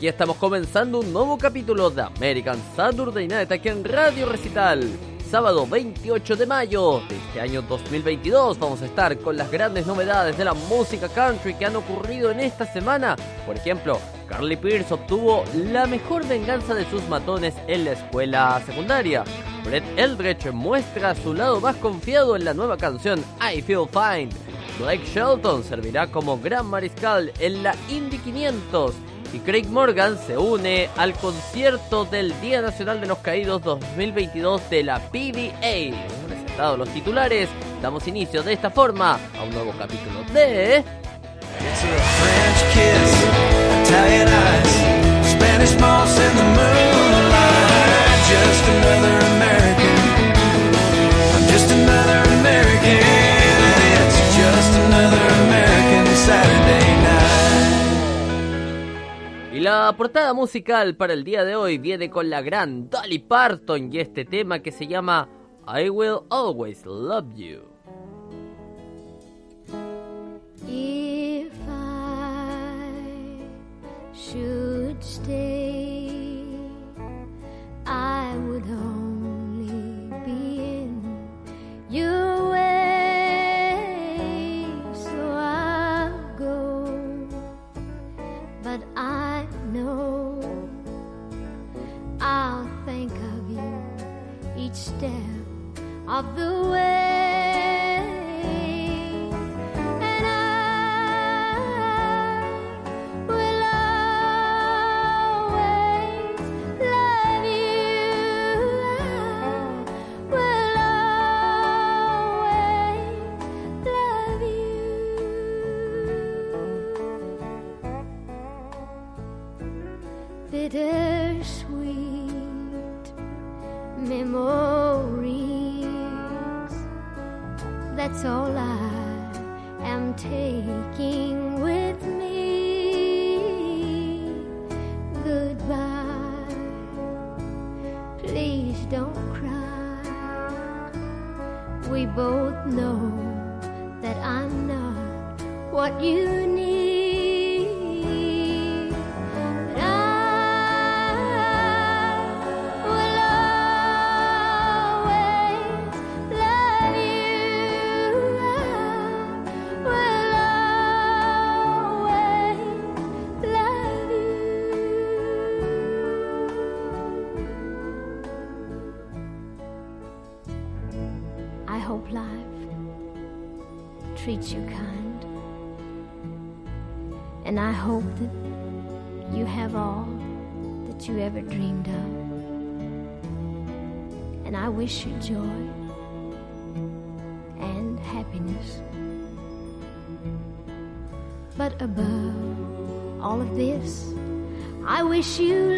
Aquí estamos comenzando un nuevo capítulo de American Saturday Night aquí en Radio Recital. Sábado 28 de mayo de este año 2022 vamos a estar con las grandes novedades de la música country que han ocurrido en esta semana. Por ejemplo, Carly Pierce obtuvo la mejor venganza de sus matones en la escuela secundaria. Brett Eldredge muestra su lado más confiado en la nueva canción I Feel Fine. Blake Shelton servirá como gran mariscal en la Indy 500 y Craig Morgan se une al concierto del Día Nacional de los Caídos 2022 de la PBA. Presentados los titulares, damos inicio de esta forma a un nuevo capítulo de... la portada musical para el día de hoy viene con la gran Dolly Parton y este tema que se llama I Will Always Love You. If I should stay, I would only be in your I'll think of you each step of the way. Wish you joy and happiness. But above all of this, I wish you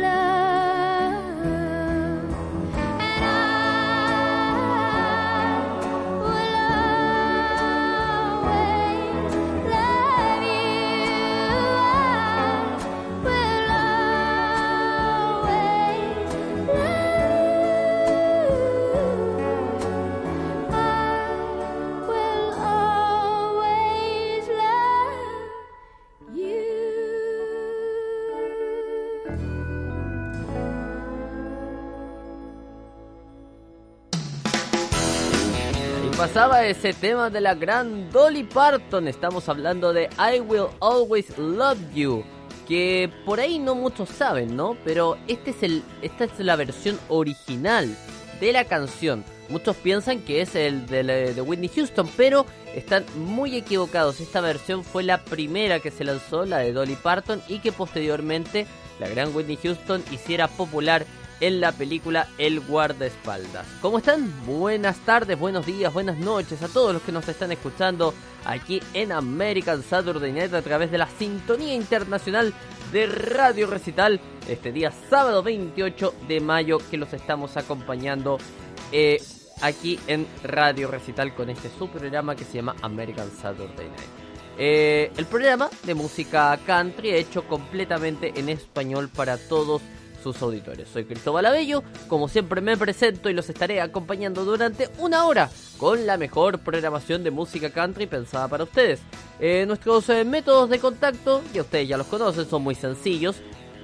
pasaba ese tema de la gran Dolly Parton. Estamos hablando de I Will Always Love You. Que por ahí no muchos saben, ¿no? Pero este esta es la versión original de la canción. Muchos piensan que es el de, de Whitney Houston, pero están muy equivocados. Esta versión fue la primera que se lanzó, la de Dolly Parton, y que posteriormente la gran Whitney Houston hiciera popular en la película El guardaespaldas. ¿Cómo están? Buenas tardes, buenos días, buenas noches a todos los que nos están escuchando aquí en American Saturday Night a través de la sintonía internacional de Radio Recital este día sábado 28 de mayo que los estamos acompañando eh, aquí en Radio Recital con este su programa que se llama American Saturday Night. Eh, el programa de música country hecho completamente en español para todos sus auditores. Soy Cristóbal Abello, como siempre me presento y los estaré acompañando durante una hora con la mejor programación de música country pensada para ustedes. Eh, nuestros eh, métodos de contacto, ya ustedes ya los conocen, son muy sencillos.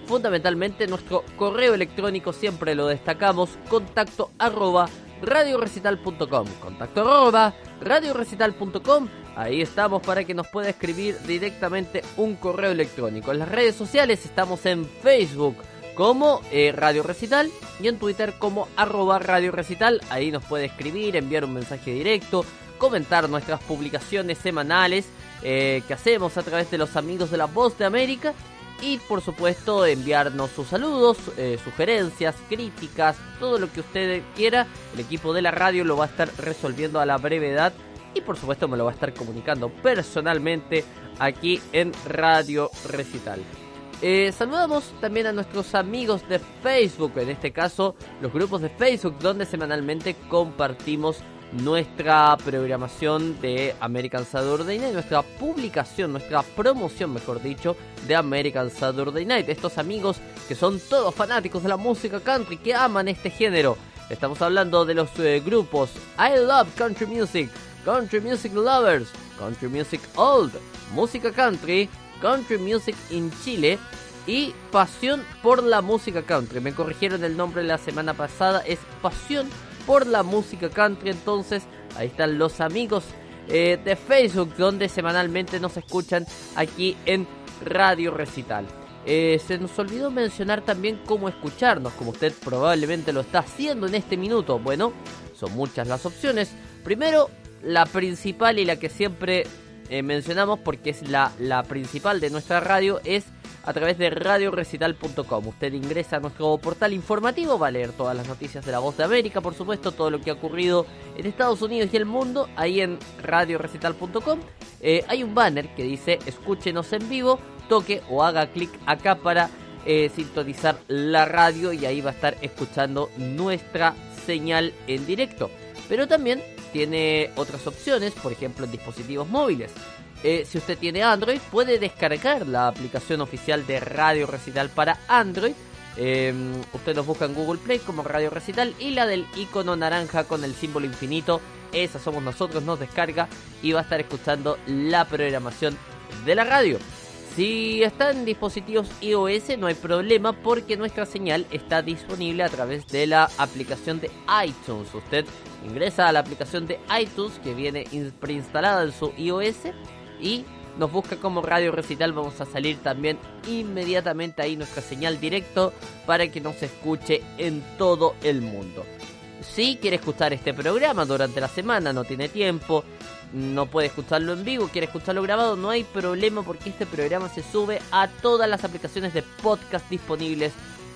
fundamentalmente nuestro correo electrónico siempre lo destacamos, contacto arroba radiorecital.com, contacto arroba radiorecital.com, ahí estamos para que nos pueda escribir directamente un correo electrónico. En las redes sociales estamos en Facebook como eh, Radio Recital y en Twitter como arroba Radio Recital, ahí nos puede escribir, enviar un mensaje directo, comentar nuestras publicaciones semanales eh, que hacemos a través de los amigos de la Voz de América y por supuesto enviarnos sus saludos, eh, sugerencias, críticas, todo lo que usted quiera. El equipo de la radio lo va a estar resolviendo a la brevedad y por supuesto me lo va a estar comunicando personalmente aquí en Radio Recital. Eh, saludamos también a nuestros amigos de Facebook, en este caso los grupos de Facebook donde semanalmente compartimos nuestra programación de American Saturday Night, nuestra publicación, nuestra promoción, mejor dicho, de American Saturday Night. Estos amigos que son todos fanáticos de la música country, que aman este género. Estamos hablando de los eh, grupos I Love Country Music, Country Music Lovers, Country Music Old, Música Country, Country Music in Chile y Pasión por la Música Country. Me corrigieron el nombre la semana pasada, es Pasión por la música country. Entonces, ahí están los amigos eh, de Facebook donde semanalmente nos escuchan aquí en Radio Recital. Eh, se nos olvidó mencionar también cómo escucharnos, como usted probablemente lo está haciendo en este minuto. Bueno, son muchas las opciones. Primero, la principal y la que siempre eh, mencionamos porque es la, principal de nuestra radio es a través de radiorecital.com. Usted ingresa a nuestro portal informativo, va a leer todas las noticias de la voz de América, por supuesto, todo lo que ha ocurrido en Estados Unidos y el mundo, ahí en radiorecital.com. Eh, hay un banner que dice escúchenos en vivo, toque o haga clic acá para eh, sintonizar la radio y ahí va a estar escuchando nuestra señal en directo. Pero también tiene otras opciones, por ejemplo en dispositivos móviles. Eh, si usted tiene Android, puede descargar la aplicación oficial de Radio Recital para Android. Eh, usted nos busca en Google Play como Radio Recital y la del icono naranja con el símbolo infinito. Esa somos nosotros, nos descarga y va a estar escuchando la programación de la radio. Si está en dispositivos iOS no hay problema porque nuestra señal está disponible a través de la aplicación de iTunes. Usted ingresa a la aplicación de iTunes que viene preinstalada en su iOS y nos busca como Radio Recital. Vamos a salir también inmediatamente ahí nuestra señal directo para que nos escuche en todo el mundo. Si quiere escuchar este programa durante la semana, no tiene tiempo, no puede escucharlo en vivo, quiere escucharlo grabado, no hay problema porque este programa se sube a todas las aplicaciones de podcast disponibles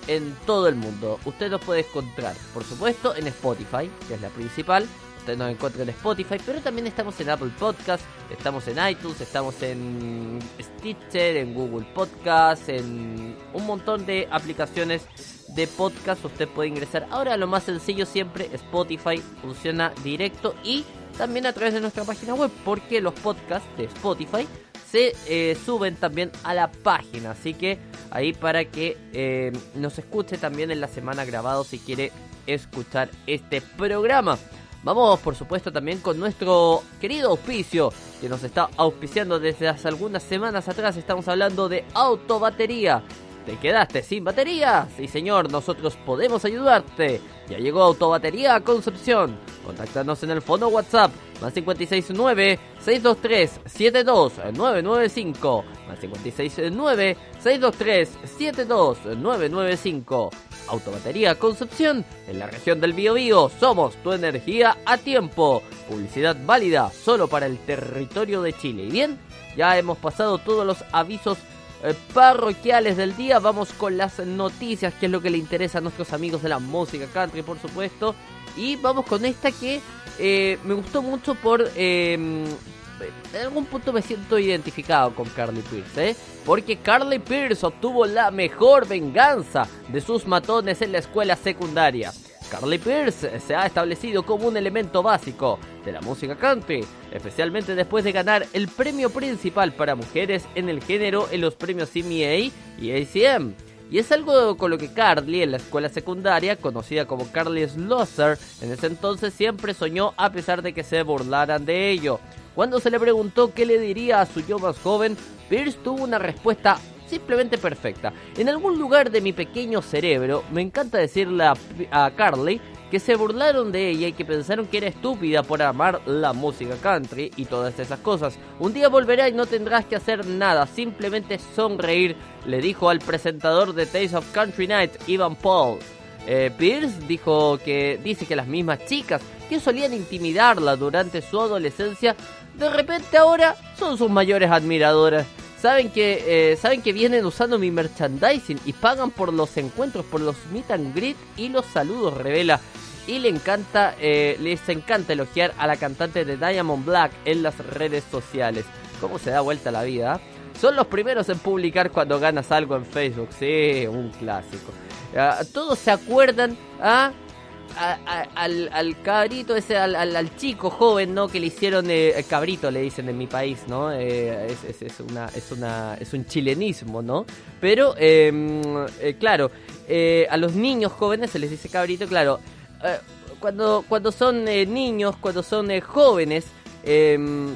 en todo el mundo. Usted lo puede encontrar, por supuesto, en Spotify, que es la principal, Usted nos encuentra en Spotify, pero también estamos en Apple Podcast, estamos en iTunes, estamos en Stitcher, en Google Podcast, en un montón de aplicaciones de podcast. Usted puede ingresar. Ahora lo más sencillo siempre, Spotify funciona directo y también a través de nuestra página web, porque los podcasts de Spotify se eh, suben también a la página. Así que ahí para que eh, nos escuche también en la semana grabado si quiere escuchar este programa. Vamos, por supuesto, también con nuestro querido auspicio que nos está auspiciando desde hace algunas semanas atrás. Estamos hablando de autobatería. ¿Te quedaste sin batería? Sí, señor, nosotros podemos ayudarte. Ya llegó Autobatería a Concepción. Contáctanos en el fono WhatsApp más 569-623-72995. Más 569-623-72995. Autobatería Concepción, en la región del Biobío. Somos tu energía a tiempo. Publicidad válida solo para el territorio de Chile. Y bien, ya hemos pasado todos los avisos eh, parroquiales del día. Vamos con las noticias, que es lo que le interesa a nuestros amigos de la música country, por supuesto. Y vamos con esta que eh, me gustó mucho por eh, en algún punto me siento identificado con Carly Pierce, ¿eh? Porque Carly Pierce obtuvo la mejor venganza de sus matones en la escuela secundaria. Carly Pierce se ha establecido como un elemento básico de la música country, especialmente después de ganar el premio principal para mujeres en el género en los premios CMA y ACM. Y es algo con lo que Carly en la escuela secundaria, conocida como Carly Slosser, en ese entonces siempre soñó a pesar de que se burlaran de ello. Cuando se le preguntó qué le diría a su yo más joven, Pierce tuvo una respuesta simplemente perfecta. En algún lugar de mi pequeño cerebro me encanta decirle a, Carly que se burlaron de ella y que pensaron que era estúpida por amar la música country y todas esas cosas. Un día volverá y no tendrás que hacer nada, simplemente sonreír, le dijo al presentador de Taste of Country Night, Ivan Paul. Eh, Pierce dijo que dice que las mismas chicas que solían intimidarla durante su adolescencia, de repente ahora son sus mayores admiradoras. Saben que, eh, saben que vienen usando mi merchandising y pagan por los encuentros, por los meet and greet y los saludos, revela y le encanta, eh, les encanta elogiar a la cantante de Diamond Black en las redes sociales. ¿Cómo se da vuelta la vida? Son los primeros en publicar cuando ganas algo en Facebook. Sí, un clásico. Ah, todos se acuerdan ¿ah? Al, al, cabrito, ese, al, chico joven, ¿no? Que le hicieron eh, cabrito, le dicen en mi país, ¿no? Eh, es, es, una, es, una, es un chilenismo, ¿no? Pero, em, eh, claro, a los niños jóvenes se les dice cabrito, claro. Eh, cuando, cuando son eh, niños, cuando son eh, jóvenes, em,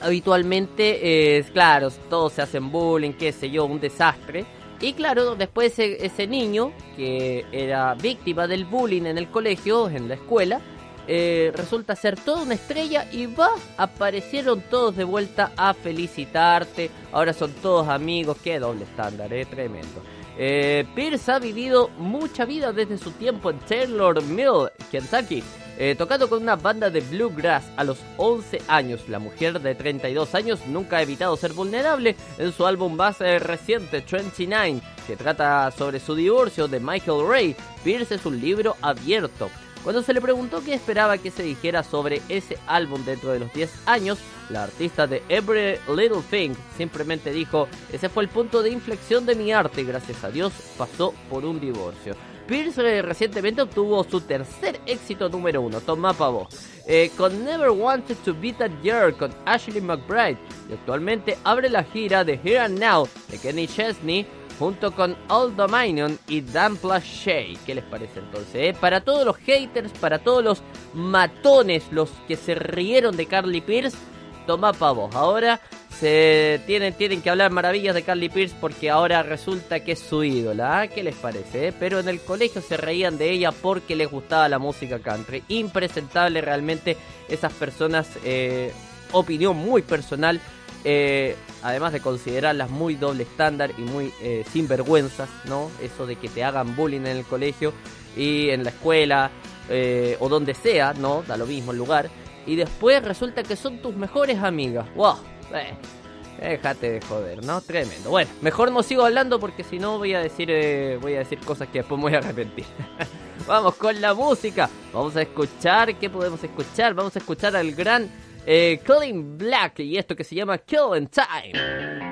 habitualmente, claro, todos se hacen bullying, qué sé yo, un desastre. Y claro, después ese, niño que era víctima del bullying en el colegio, en la escuela, resulta ser toda una estrella y va, aparecieron todos de vuelta a felicitarte. Ahora son todos amigos, qué doble estándar, eh, tremendo. Eh, Pierce ha vivido mucha vida desde su tiempo en Taylor Mill, Kentucky, eh, tocando con una banda de bluegrass a los 11 años. La mujer de 32 años nunca ha evitado ser vulnerable en su álbum más eh, reciente, 29, que trata sobre su divorcio de Michael Ray. Pierce es un libro abierto. Cuando se le preguntó qué esperaba que se dijera sobre ese álbum dentro de los 10 años, la artista de Every Little Thing simplemente dijo, ese fue el punto de inflexión de mi arte, gracias a Dios pasó por un divorcio. Pierce recientemente obtuvo su tercer éxito número uno, toma pavo, eh, con Never Wanted to Be That Girl con Ashley McBride y actualmente abre la gira de Here and Now de Kenny Chesney junto con Old Dominion y Dan Plashay. ¿Qué les parece entonces? Eh? Para todos los haters, para todos los matones, los que se rieron de Carly Pierce, toma pavos. Ahora se tienen, tienen que hablar maravillas de Carly Pierce porque ahora resulta que es su ídola. ¿ah? ¿Qué les parece? Eh? Pero en el colegio se reían de ella porque les gustaba la música country. Impresentable realmente esas personas. Eh, opinión muy personal eh, además de considerarlas muy doble estándar y muy eh, sinvergüenzas, ¿no? Eso de que te hagan bullying en el colegio y en la escuela eh, o donde sea, ¿no? Da lo mismo el lugar y después resulta que son tus mejores amigas. ¡Wow! Eh, déjate de joder, ¿no? Tremendo. Bueno, mejor no sigo hablando porque si no voy a decir eh, voy a decir cosas que después me voy a arrepentir. Vamos con la música. Vamos a escuchar, ¿qué podemos escuchar? Vamos a escuchar al gran eh, Colin Black y esto que se llama Kill in Time.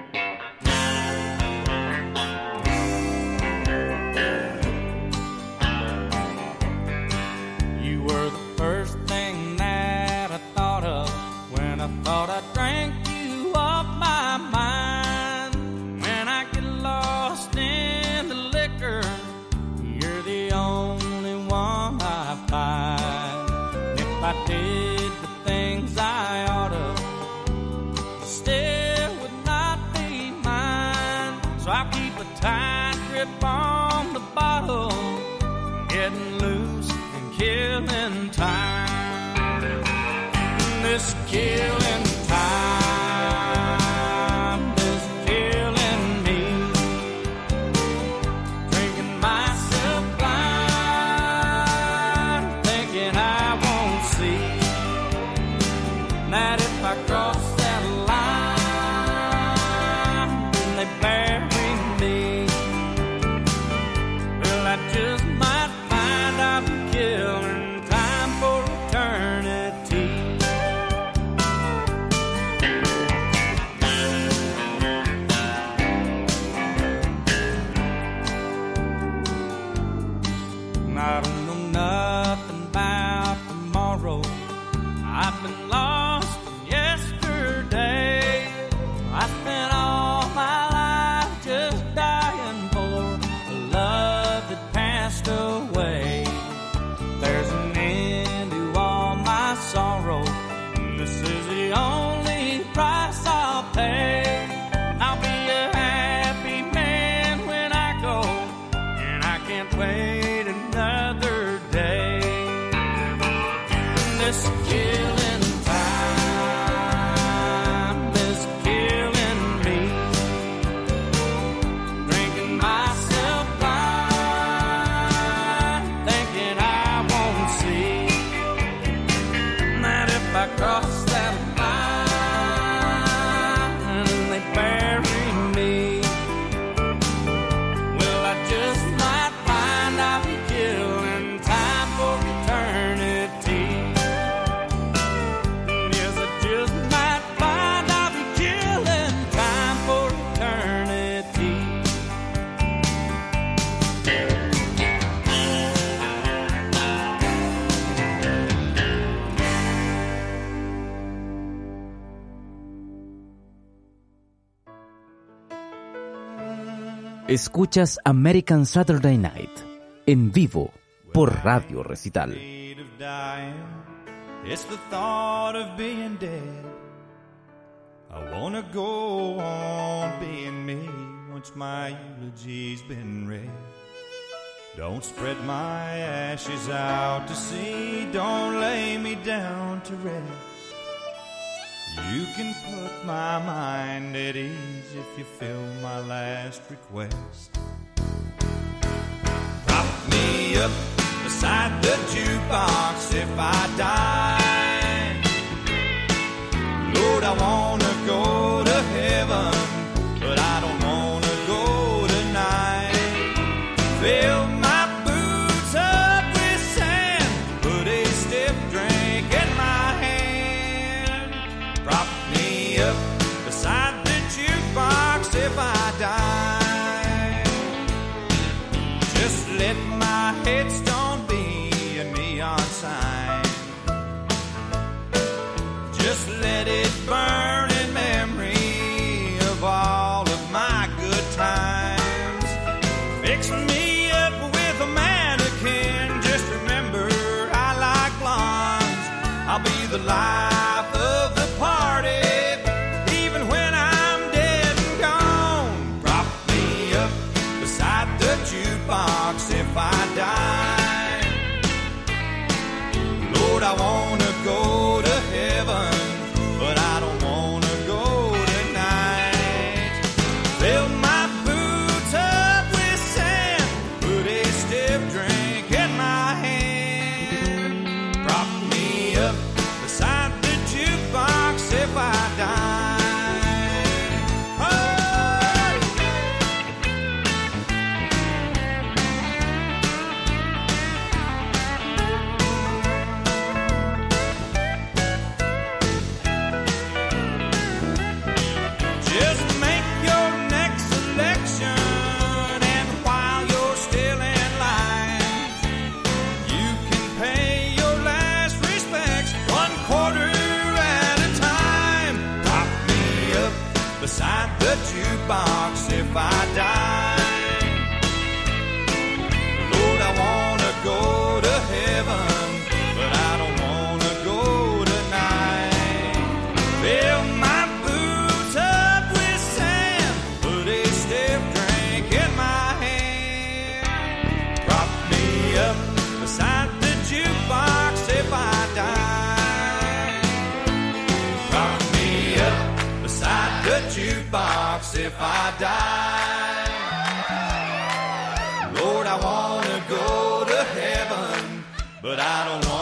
I did the things I oughta, still would not be mine. So I keep a tight grip on the bottle, getting loose and killing time. This killing. Escuchas American Saturday Night en vivo por Radio Recital. It's the thought of being dead. I wanna go on being me once my eulogy's been read. Don't spread my ashes out to sea. Don't lay me down to rest. You can put my mind at ease if you fill my last request. Prop me up beside the jukebox if I die. Lord, I wanna go if I die. Lord, I wanna go to heaven, but I don't wanna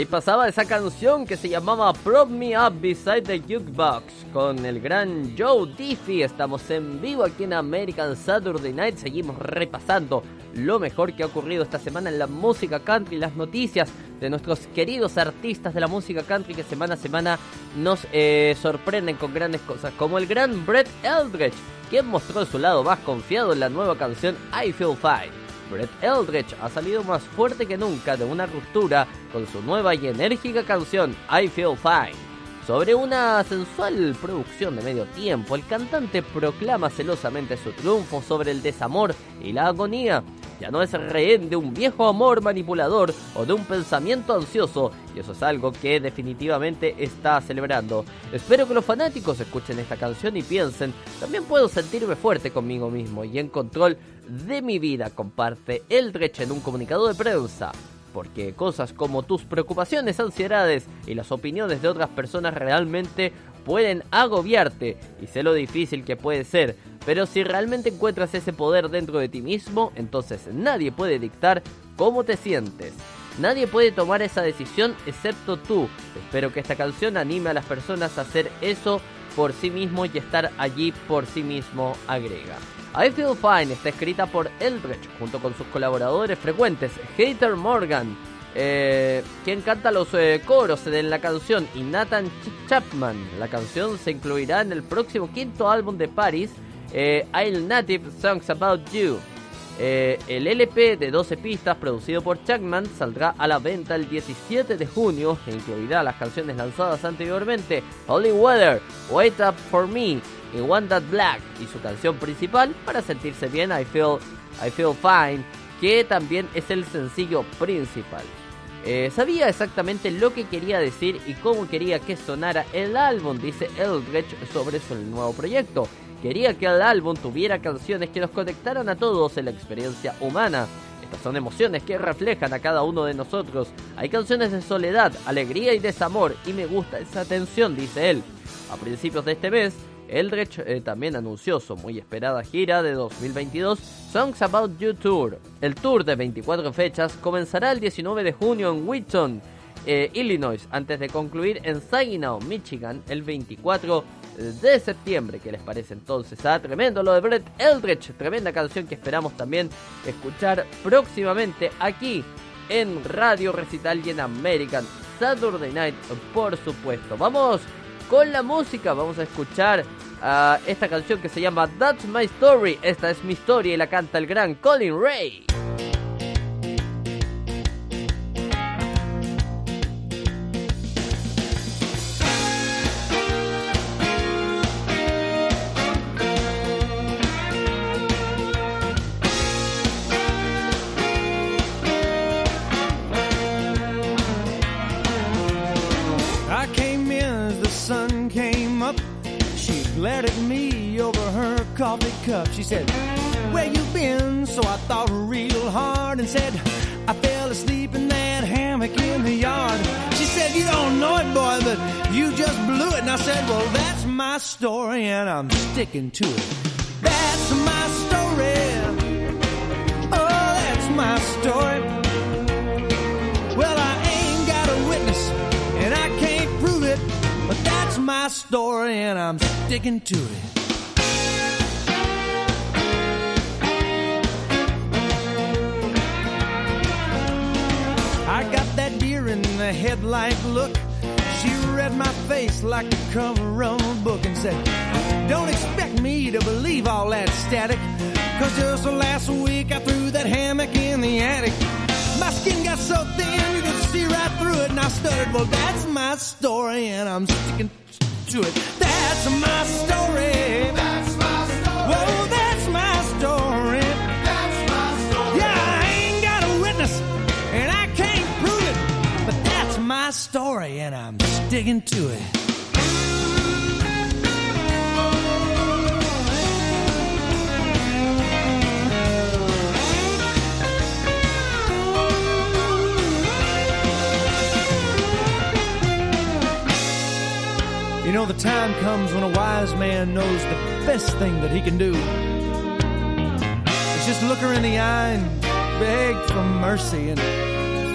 ahí pasaba esa canción que se llamaba Prop Me Up Beside the Jukebox con el gran Joe Diffie. Estamos en vivo aquí en American Saturday Night. Seguimos repasando lo mejor que ha ocurrido esta semana en la música country, las noticias de nuestros queridos artistas de la música country que semana a semana nos eh, sorprenden con grandes cosas, como el gran Brett Eldredge, quien mostró su lado más confiado en la nueva canción I Feel Fine. Brett Eldredge ha salido más fuerte que nunca de una ruptura con su nueva y enérgica canción I Feel Fine. Sobre una sensual producción de medio tiempo, el cantante proclama celosamente su triunfo sobre el desamor y la agonía. Ya no es rehén de un viejo amor manipulador o de un pensamiento ansioso, y eso es algo que definitivamente está celebrando. Espero que los fanáticos escuchen esta canción y piensen, también puedo sentirme fuerte conmigo mismo y en control de mi vida, comparte Eldredge en un comunicado de prensa porque cosas como tus preocupaciones, ansiedades y las opiniones de otras personas realmente pueden agobiarte y sé lo difícil que puede ser, pero si realmente encuentras ese poder dentro de ti mismo, entonces nadie puede dictar cómo te sientes. Nadie puede tomar esa decisión excepto tú. Espero que esta canción anime a las personas a hacer eso por sí mismo y estar allí por sí mismo, agrega. I Feel Fine está escrita por Eldritch junto con sus colaboradores frecuentes, Hater Morgan, eh, quien canta los eh, coros de la canción, y Nathan Ch- Chapman. La canción se incluirá en el próximo quinto álbum de Paris, eh, I'll Native Songs About You. Eh, el LP de 12 pistas producido por Chapman saldrá a la venta el 17 de junio e incluirá las canciones lanzadas anteriormente, Holy Weather, Wait Up For Me y One That Black y su canción principal para sentirse bien I Feel, I Feel Fine que también es el sencillo principal. Eh, sabía exactamente lo que quería decir y cómo quería que sonara el álbum, dice Eldritch sobre su nuevo proyecto. Quería que el álbum tuviera canciones que nos conectaran a todos en la experiencia humana. Estas son emociones que reflejan a cada uno de nosotros. Hay canciones de soledad, alegría y desamor, y me gusta esa tensión, dice él. A principios de este mes, Eldritch eh, también anunció su muy esperada gira de 2022, Songs About You Tour. El tour de 24 fechas comenzará el 19 de junio en Wheaton, eh, Illinois, antes de concluir en Saginaw, Michigan, el 24 de septiembre. ¿Qué les parece entonces? Ah, tremendo lo de Brett Eldritch, tremenda canción que esperamos también escuchar próximamente aquí en Radio Recital y en American Saturday Night, por supuesto. Vamos con la música, vamos a escuchar ah, esta canción que se llama That's My Story. Esta es mi historia y la canta el gran Colin Ray. Glared at me over her coffee cup. She said, Where you been? So I thought real hard and said, I fell asleep in that hammock in the yard. She said, You don't know it, boy, but you just blew it. And I said, Well, that's my story, and I'm sticking to it. That's my story. Oh, that's my story. Story, and I'm sticking to it. I got that deer in the headlight look. She read my face like the cover of a book and said, Don't expect me to believe all that static. Cause just last week I threw that hammock in the attic. My skin got so thin you could see right through it, and I stuttered, Well, that's my story, and I'm sticking to it. That's my story. That's my story. Whoa, that's my story. That's my story. Yeah, I ain't got a witness, and I can't prove it, but that's my story, and I'm sticking to it. You know, the time comes when a wise man knows the best thing that he can do is just look her in the eye and beg for mercy and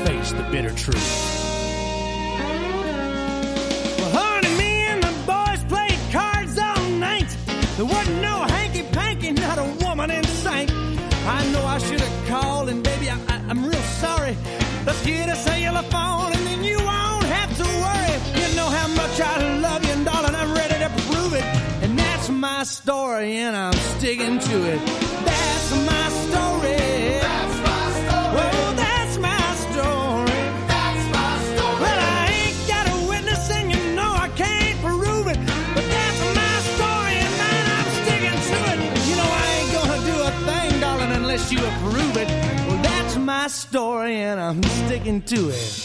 face the bitter truth. Well, honey, me and the boys played cards all night. There wasn't no hanky panky, not a woman in sight. I know I should have called, and baby, I, I'm real sorry. Let's get a cellular phone, story, and I'm sticking to it. That's my story. That's my story. Oh, that's my story. That's my story. Well, I ain't got a witness, and you know I can't prove it. But that's my story, and man, I'm sticking to it. You know I ain't gonna do a thing, darling, unless you approve it. Well, that's my story, and I'm sticking to it.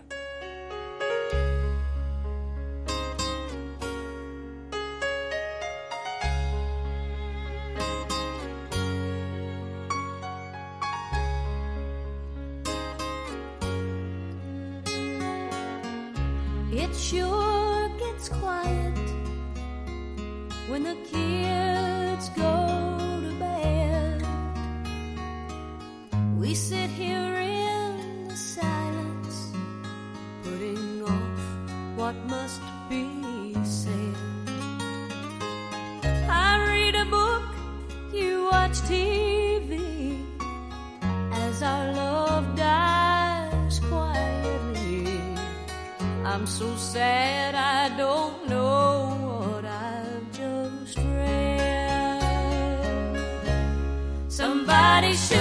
Somebody should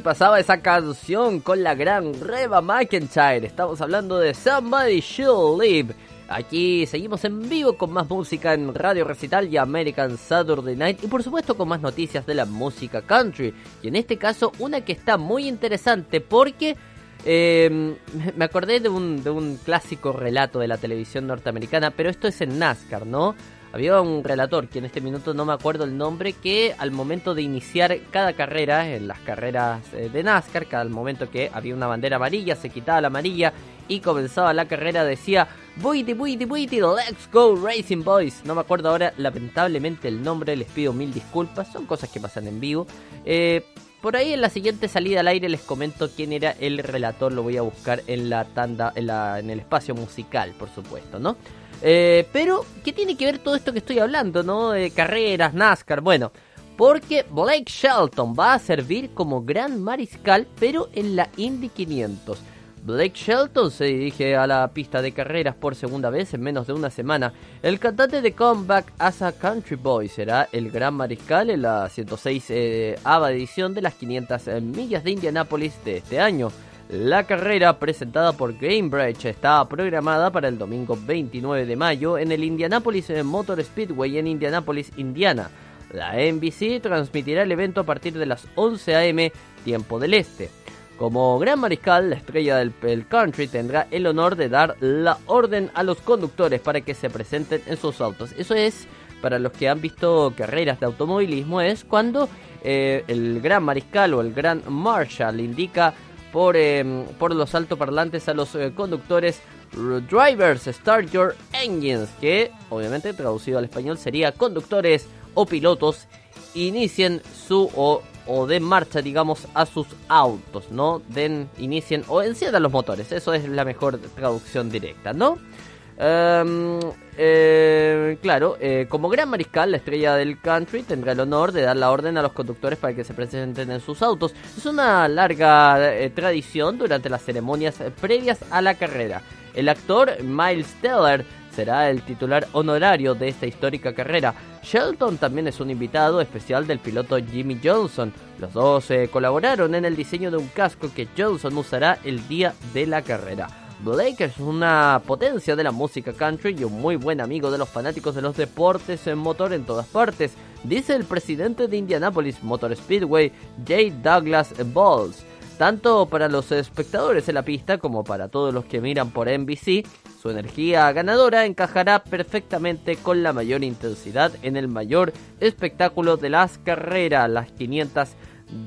pasaba esa canción con la gran Reba McIntyre. Estamos hablando de Somebody Should Live. Aquí seguimos en vivo con más música en Radio Recital y American Saturday Night. Y por supuesto con más noticias de la música country. Y en este caso una que está muy interesante porque... eh, me acordé de un, de un clásico relato de la televisión norteamericana, pero esto es en NASCAR, ¿no? Había un relator, que en este minuto no me acuerdo el nombre, que al momento de iniciar cada carrera, en las carreras eh, de NASCAR, cada momento que había una bandera amarilla, se quitaba la amarilla y comenzaba la carrera, decía, Buiti, buiti, buiti, let's go Racing Boys. No me acuerdo ahora lamentablemente el nombre, les pido mil disculpas, son cosas que pasan en vivo. Eh, por ahí en la siguiente salida al aire les comento quién era el relator, lo voy a buscar en la tanda, en, la, en el espacio musical, por supuesto, ¿no? Eh, pero, ¿qué tiene que ver todo esto que estoy hablando, no? De carreras, NASCAR, bueno, porque Blake Shelton va a servir como gran mariscal, pero en la Indy 500. Blake Shelton se dirige a la pista de carreras por segunda vez en menos de una semana. El cantante de Comeback as a Country Boy será el gran mariscal en la 106 eh, edición de las 500 millas de Indianápolis de este año. La carrera presentada por Gamebridge está programada para el domingo 29 de mayo en el Indianapolis Motor Speedway en Indianapolis, Indiana. La NBC transmitirá el evento a partir de las 11 a.m. tiempo del este. Como gran mariscal, la estrella del, country tendrá el honor de dar la orden a los conductores para que se presenten en sus autos. Eso es, para los que han visto carreras de automovilismo, es cuando eh, el gran mariscal o el gran marshal indica por, eh, por los altoparlantes a los eh, conductores Drivers Start Your Engines, que obviamente traducido al español sería conductores o pilotos inicien su o, o den marcha, digamos, a sus autos, ¿no? Den, inicien o enciendan los motores, eso es la mejor traducción directa, ¿no? Em, eh, claro, eh, como gran mariscal, la estrella del country tendrá el honor de dar la orden a los conductores para que se presenten en sus autos. Es una larga eh, tradición durante las ceremonias previas a la carrera. El actor Miles Teller será el titular honorario de esta histórica carrera. Shelton también es un invitado especial del piloto Jimmy Johnson. Los dos colaboraron en el diseño de un casco que Johnson usará el día de la carrera. Blake es una potencia de la música country y un muy buen amigo de los fanáticos de los deportes en motor en todas partes, dice el presidente de Indianapolis Motor Speedway, J. Douglas Bowles. Tanto para los espectadores en la pista como para todos los que miran por NBC, su energía ganadora encajará perfectamente con la mayor intensidad en el mayor espectáculo de las carreras, las 500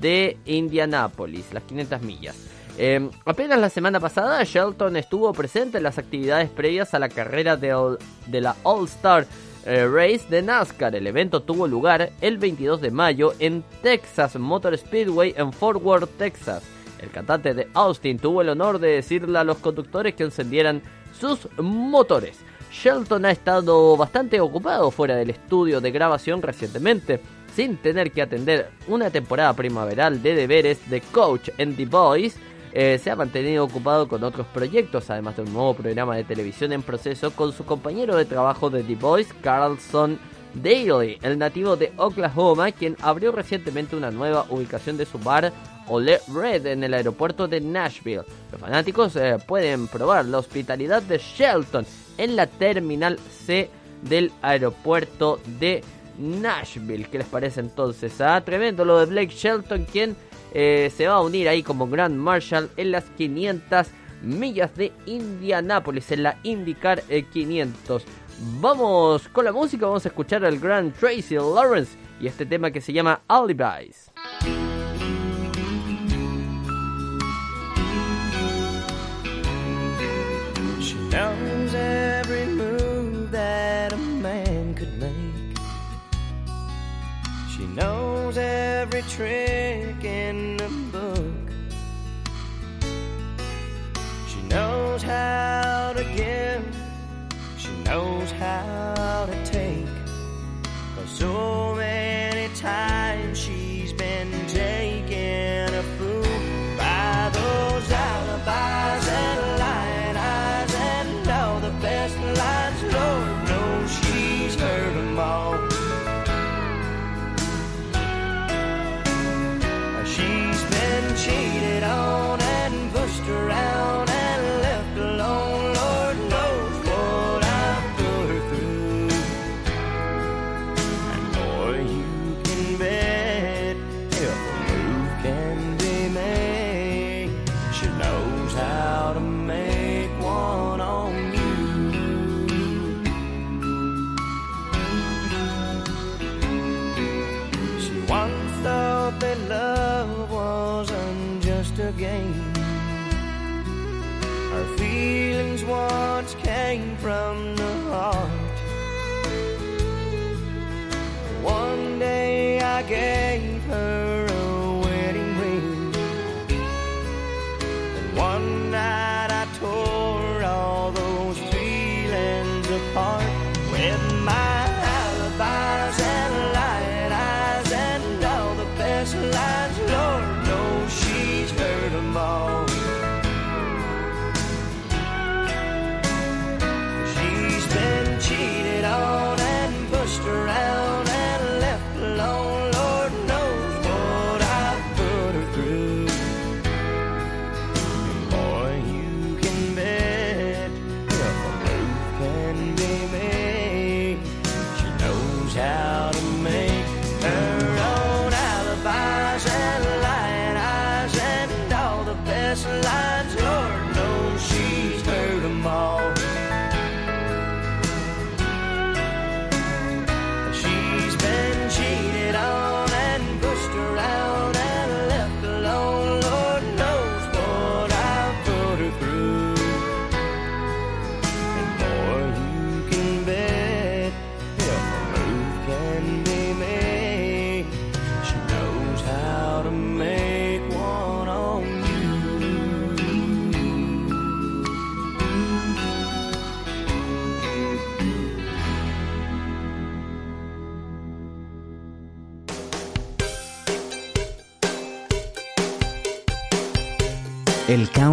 de Indianapolis, las 500 millas. Eh, apenas la semana pasada, Shelton estuvo presente en las actividades previas a la carrera de la All Star eh, Race de NASCAR. El evento tuvo lugar el 22 de mayo en Texas Motor Speedway en Fort Worth, Texas. El cantante de Austin tuvo el honor de decirle a los conductores que encendieran sus motores. Shelton ha estado bastante ocupado fuera del estudio de grabación recientemente, sin tener que atender una temporada primaveral de deberes de coach en The Boys. Eh, se ha mantenido ocupado con otros proyectos, además de un nuevo programa de televisión en proceso con su compañero de trabajo de The Boys, Carlson Daly, el nativo de Oklahoma, quien abrió recientemente una nueva ubicación de su bar Ole Red en el aeropuerto de Nashville. Los fanáticos eh, pueden probar la hospitalidad de Shelton en la terminal C del aeropuerto de Nashville. ¿Qué les parece entonces? Ah, tremendo lo de Blake Shelton, quien eh, se va a unir ahí como Grand Marshal en las 500 millas de Indianápolis, en la IndyCar eh, 500. Vamos con la música, vamos a escuchar al Grand Tracy Lawrence y este tema que se llama Alibis. Knows every trick in the book. She knows how to give. She knows how to take. So many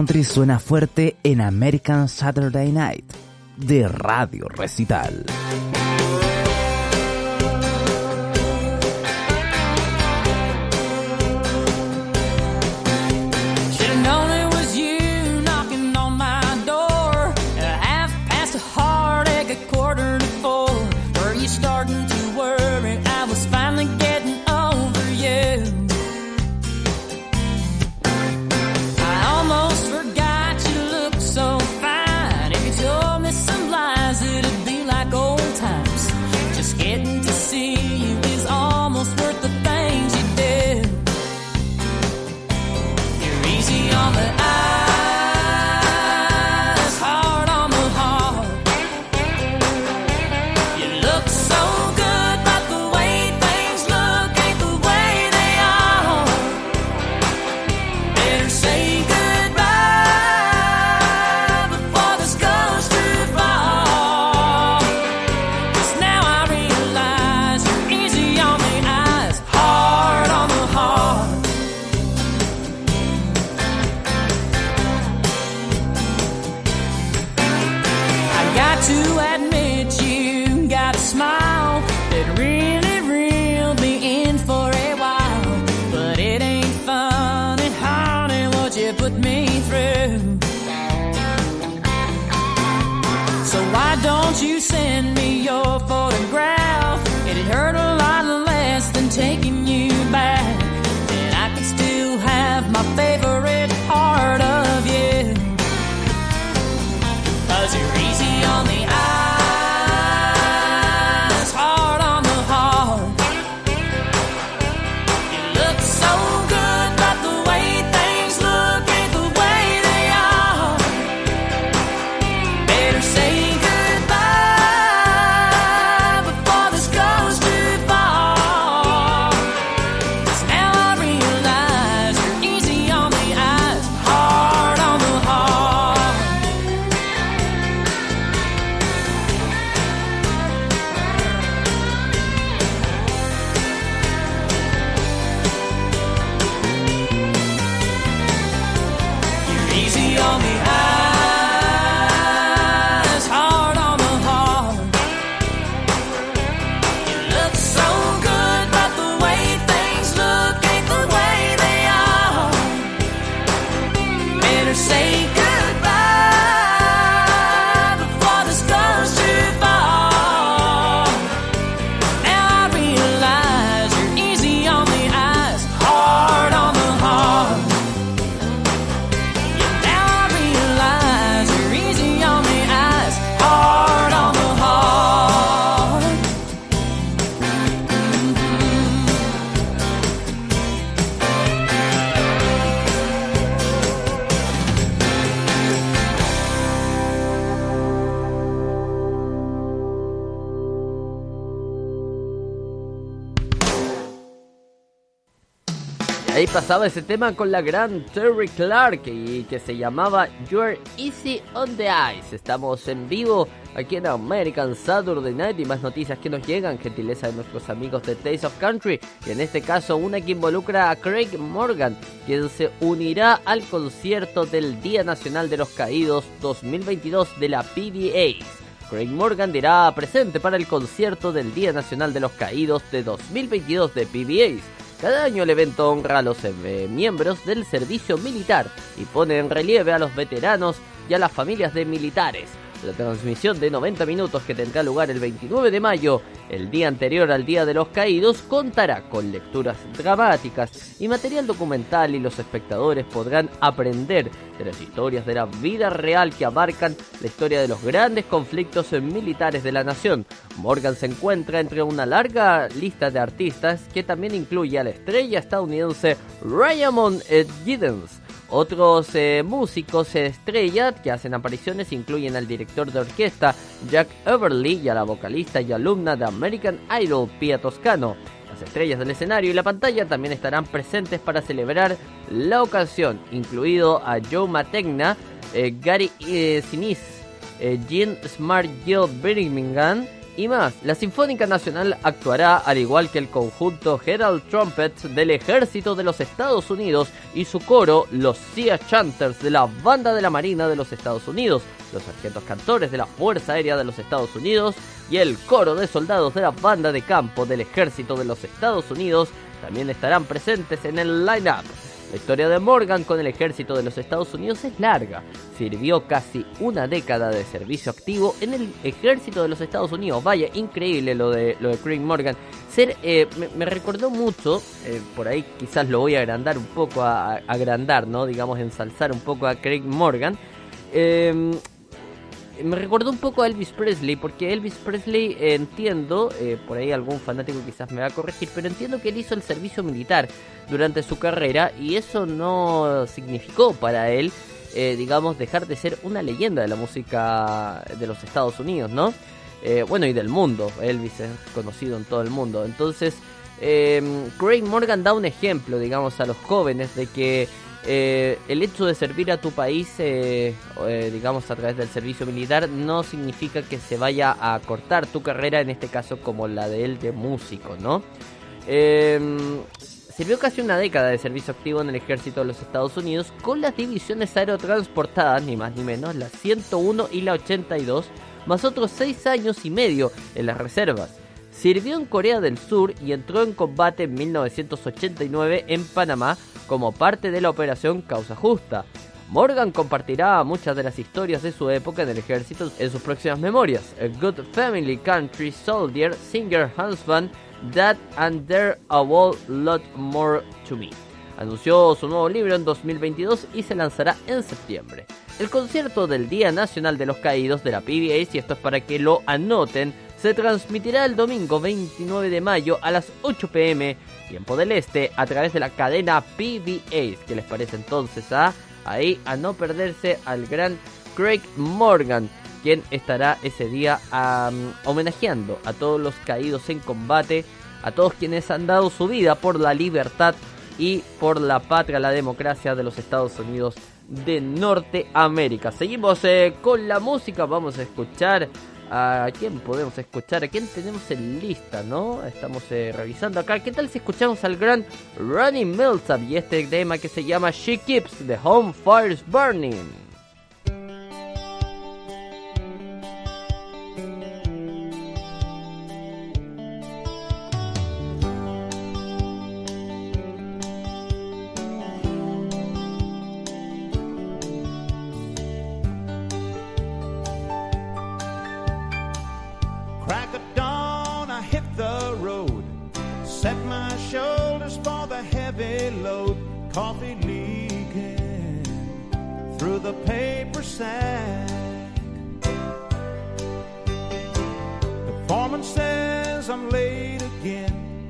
country suena fuerte en American Saturday Night de Radio Recital. Pasaba ese tema con la gran Terry Clark y que se llamaba You're Easy on the Ice. Estamos en vivo aquí en American Saturday Night y más noticias que nos llegan, gentileza de nuestros amigos de Taste of Country y en este caso una que involucra a Craig Morgan, quien se unirá al concierto del Día Nacional de los Caídos 2022 de la PBA. Craig Morgan dirá presente para el concierto del Día Nacional de los Caídos de 2022 de PBA. Cada año el evento honra a los eh, miembros del servicio militar y pone en relieve a los veteranos y a las familias de militares. La transmisión de 90 minutos que tendrá lugar el 29 de mayo, el día anterior al Día de los Caídos, contará con lecturas dramáticas y material documental y los espectadores podrán aprender de las historias de la vida real que abarcan la historia de los grandes conflictos militares de la nación. Morgan se encuentra entre una larga lista de artistas que también incluye a la estrella estadounidense Raymond Giddens. Otros eh, músicos estrella que hacen apariciones incluyen al director de orquesta Jack Everly y a la vocalista y alumna de American Idol Pia Toscano. Las estrellas del escenario y la pantalla también estarán presentes para celebrar la ocasión, incluido a Joe Mategna, eh, Gary eh, Sinise, eh, Jean Smart Jill Birmingham y más. La Sinfónica Nacional actuará al igual que el conjunto Herald Trumpet del Ejército de los Estados Unidos y su coro, los Sea Chanters de la Banda de la Marina de los Estados Unidos, los sargentos cantores de la Fuerza Aérea de los Estados Unidos y el coro de soldados de la Banda de Campo del Ejército de los Estados Unidos también estarán presentes en el line-up. La historia de Morgan con el ejército de los Estados Unidos es larga. Sirvió casi una década de servicio activo en el ejército de los Estados Unidos. Vaya, increíble lo de, lo de Craig Morgan. Ser, eh, me, recordó mucho, eh, por ahí quizás lo voy a agrandar un poco, a, a- agrandar, ¿no? Digamos, ensalzar un poco a Craig Morgan. Eh, me recordó un poco a Elvis Presley, porque Elvis Presley eh, entiendo, eh, por ahí algún fanático quizás me va a corregir, pero entiendo que él hizo el servicio militar durante su carrera y eso no significó para él, eh, digamos, dejar de ser una leyenda de la música de los Estados Unidos, ¿no? Eh, bueno, y del mundo, Elvis es conocido en todo el mundo. Entonces, eh, Craig Morgan da un ejemplo, digamos, a los jóvenes de que eh, el hecho de servir a tu país, eh, eh, digamos, a través del servicio militar, no significa que se vaya a cortar tu carrera, en este caso como la de él de músico, ¿no? Eh, sirvió casi una década de servicio activo en el ejército de los Estados Unidos con las divisiones aerotransportadas, ni más ni menos, la 101 y la 82, más otros 6 años y medio en las reservas. Sirvió en Corea del Sur y entró en combate en 1989 en Panamá como parte de la operación Causa Justa. Morgan compartirá muchas de las historias de su época en el ejército en sus próximas memorias. A Good Family Country Soldier, Singer, Husband, That and There a Lot More to Me. Anunció su nuevo libro en 2022 y se lanzará en septiembre. El concierto del Día Nacional de los Caídos de la PBS, y esto es para que lo anoten, se transmitirá el domingo 29 de mayo a las 8 pm, tiempo del este, a través de la cadena PBS. ¿Qué les parece entonces a ahí a no perderse al gran Craig Morgan, quien estará ese día homenajeando a todos los caídos en combate, a todos quienes han dado su vida por la libertad y por la patria, la democracia de los Estados Unidos de Norteamérica. Seguimos eh, con la música, vamos a escuchar a quién podemos escuchar, a quién tenemos en lista, ¿no? Estamos eh, revisando acá. ¿Qué tal si escuchamos al gran Ronnie Millsap y este tema que se llama She Keeps the Home Fires Burning? Coffee leaking through the paper sack. The foreman says I'm late again.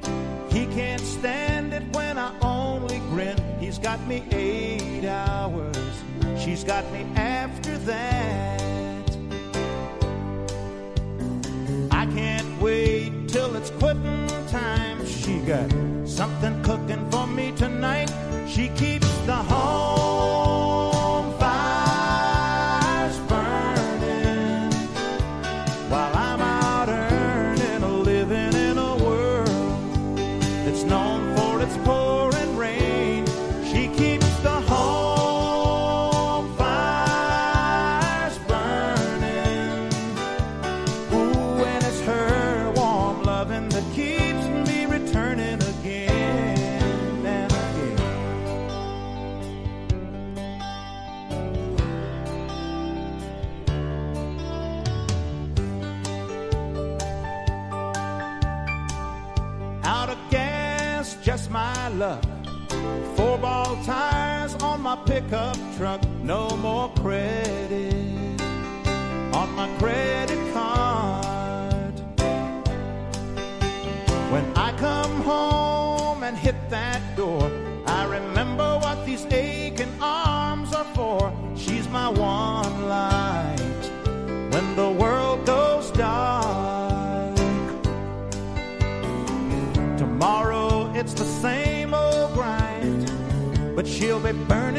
He can't stand it when I only grin. He's got me eight hours. She's got me after that. I can't wait till it's quitting time. She got something cooking for me tonight. She keeps the home pickup truck. No more credit on my credit card. When I come home and hit that door, I remember what these aching arms are for. She's my one light when the world goes dark. Tomorrow it's the same old grind, but she'll be burning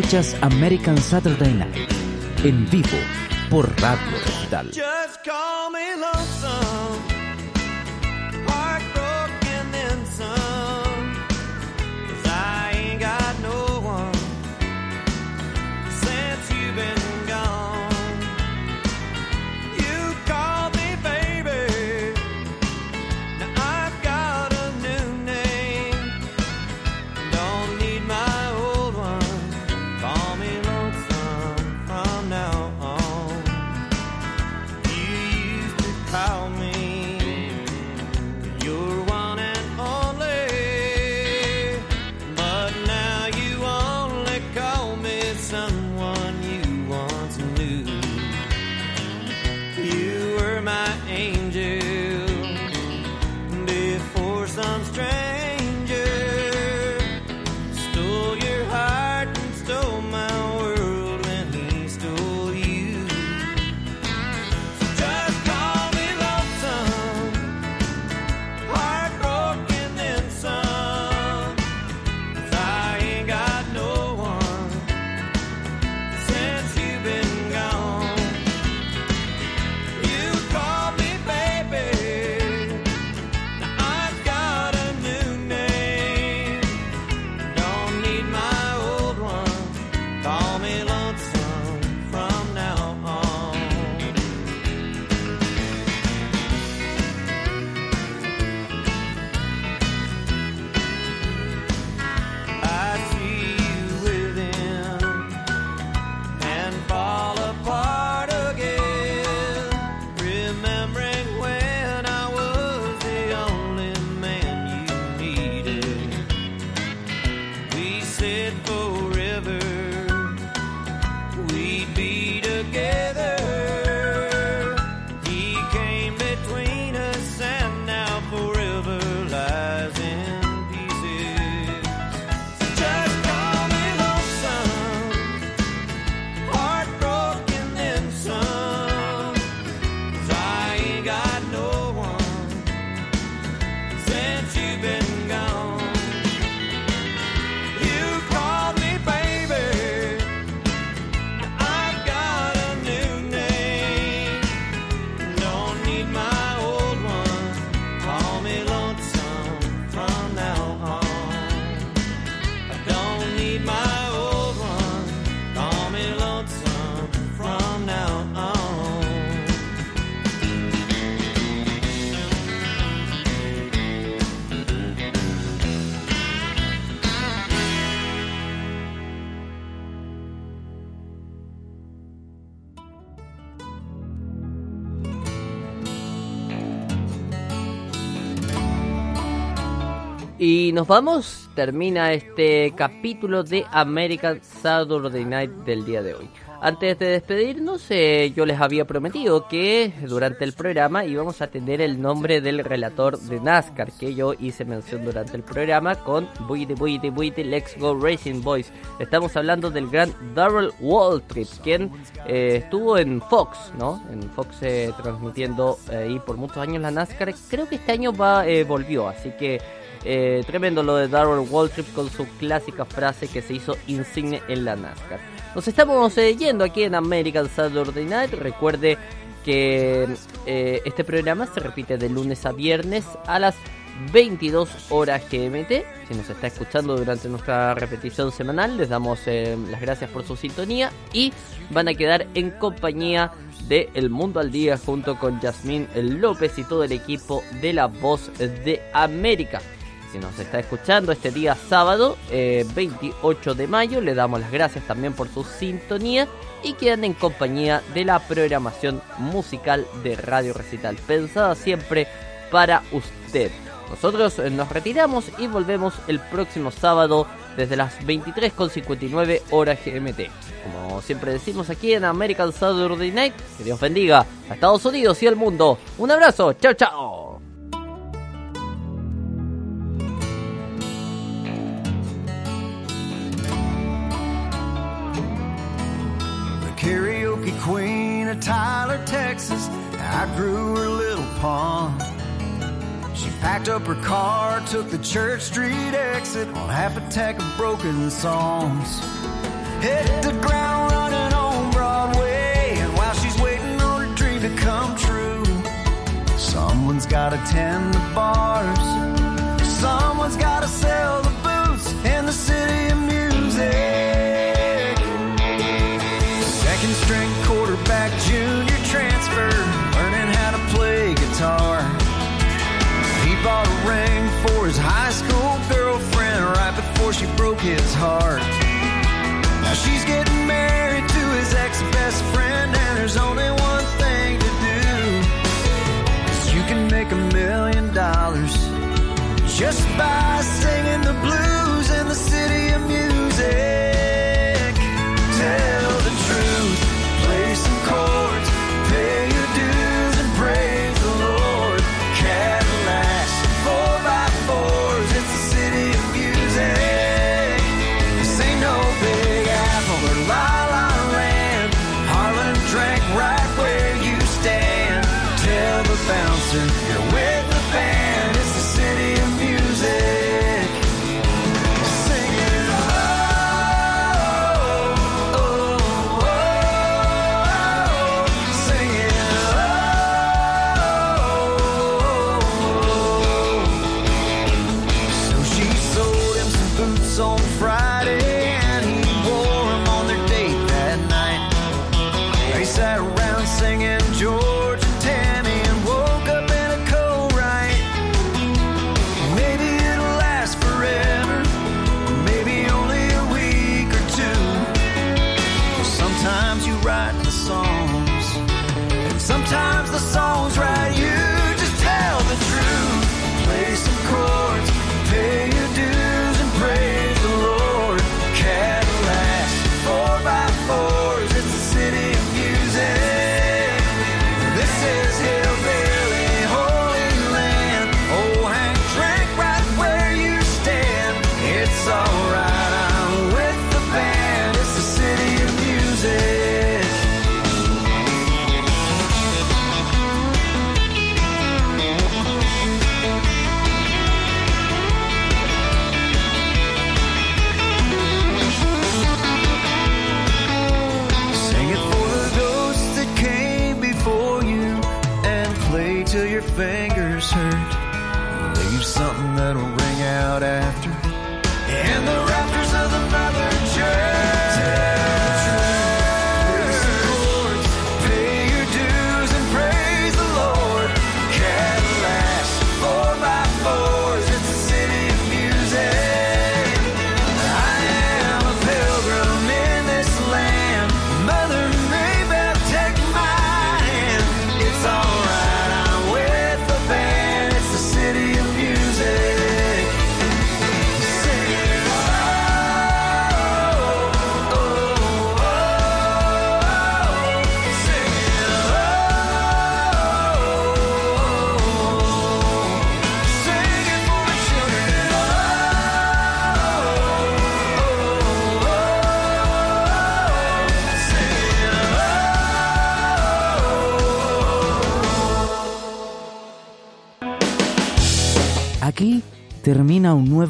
Escuchas American Saturday Night en vivo por Radio Recital. Nos vamos, termina este capítulo de American Saturday Night del día de hoy. Antes de despedirnos, eh, yo les había prometido que durante el programa íbamos a tener el nombre del relator de NASCAR, que yo hice mención durante el programa con Buite, Buite, Buite, Let's Go Racing Boys. Estamos hablando del gran Darrell Waltrip, quien eh, estuvo en Fox, ¿no? En Fox eh, transmitiendo ahí por muchos años la NASCAR. Creo que este año va eh, volvió, así que eh, tremendo lo de Darrell Waltrip con su clásica frase que se hizo insigne en la NASCAR. Nos estamos eh, yendo aquí en American Saturday Night. Recuerde que eh, este programa se repite de lunes a viernes a las 22 horas GMT. Si nos está escuchando durante nuestra repetición semanal, les damos eh, las gracias por su sintonía y van a quedar en compañía de El Mundo al Día junto con Yasmín López y todo el equipo de La Voz de América. Si nos está escuchando este día sábado, eh, 28 de mayo, le damos las gracias también por su sintonía y quedan en compañía de la programación musical de Radio Recital, pensada siempre para usted. Nosotros eh, nos retiramos y volvemos el próximo sábado desde las 23.59 horas GMT. Como siempre decimos aquí en American Saturday Night, que Dios bendiga a Estados Unidos y al mundo. Un abrazo, chao chao. Queen of Tyler, Texas. I grew her little pond. She packed up her car, took the Church Street exit on half a tack of broken songs. hit the ground running on Broadway. And while she's waiting on her dream to come true, someone's gotta tend the bars. Someone's gotta sell the boots in the city of music. Bought a ring for his high school girlfriend right before she broke his heart. Now she's getting married to his ex best friend, and there's only one thing to do. You can make a million dollars just by singing the blues